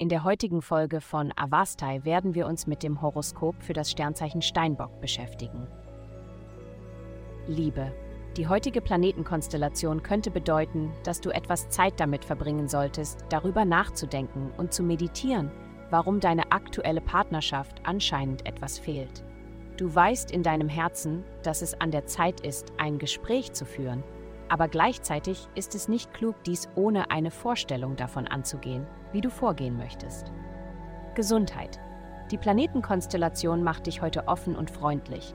In der heutigen Folge von Avastai werden wir uns mit dem Horoskop für das Sternzeichen Steinbock beschäftigen. Liebe. Die heutige Planetenkonstellation könnte bedeuten, dass du etwas Zeit damit verbringen solltest, darüber nachzudenken und zu meditieren, warum deine aktuelle Partnerschaft anscheinend etwas fehlt. Du weißt in deinem Herzen, dass es an der Zeit ist, ein Gespräch zu führen, aber gleichzeitig ist es nicht klug, dies ohne eine Vorstellung davon anzugehen, wie du vorgehen möchtest. Gesundheit. Die Planetenkonstellation macht dich heute offen und freundlich.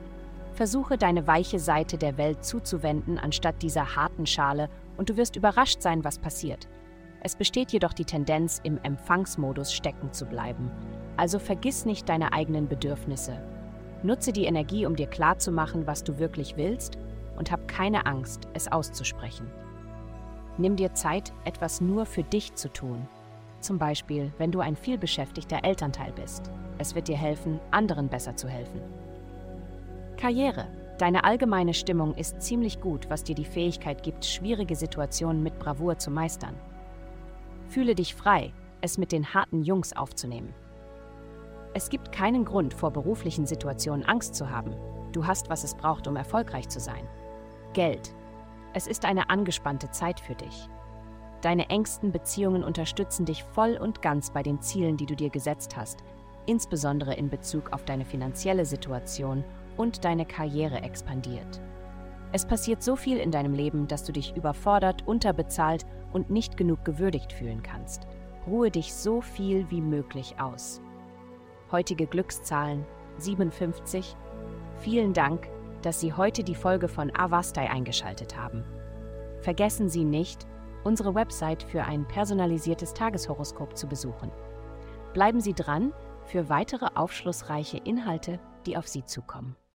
Versuche deine weiche Seite der Welt zuzuwenden anstatt dieser harten Schale und du wirst überrascht sein, was passiert. Es besteht jedoch die Tendenz, im Empfangsmodus stecken zu bleiben. Also vergiss nicht deine eigenen Bedürfnisse Nutze die Energie, um dir klarzumachen, was du wirklich willst und hab keine Angst, es auszusprechen. Nimm dir Zeit, etwas nur für dich zu tun. Zum Beispiel, wenn du ein vielbeschäftigter Elternteil bist. Es wird dir helfen, anderen besser zu helfen. Karriere. Deine allgemeine Stimmung ist ziemlich gut, was dir die Fähigkeit gibt, schwierige Situationen mit Bravour zu meistern. Fühle dich frei, es mit den harten Jungs aufzunehmen. Es gibt keinen Grund, vor beruflichen Situationen Angst zu haben. Du hast, was es braucht, um erfolgreich zu sein. Geld. Es ist eine angespannte Zeit für dich. Deine engsten Beziehungen unterstützen dich voll und ganz bei den Zielen, die du dir gesetzt hast, insbesondere in Bezug auf deine finanzielle Situation und deine Karriere expandiert. Es passiert so viel in deinem Leben, dass du dich überfordert, unterbezahlt und nicht genug gewürdigt fühlen kannst. Ruhe dich so viel wie möglich aus heutige Glückszahlen 57. Vielen Dank, dass Sie heute die Folge von Avastai eingeschaltet haben. Vergessen Sie nicht, unsere Website für ein personalisiertes Tageshoroskop zu besuchen. Bleiben Sie dran für weitere aufschlussreiche Inhalte, die auf Sie zukommen.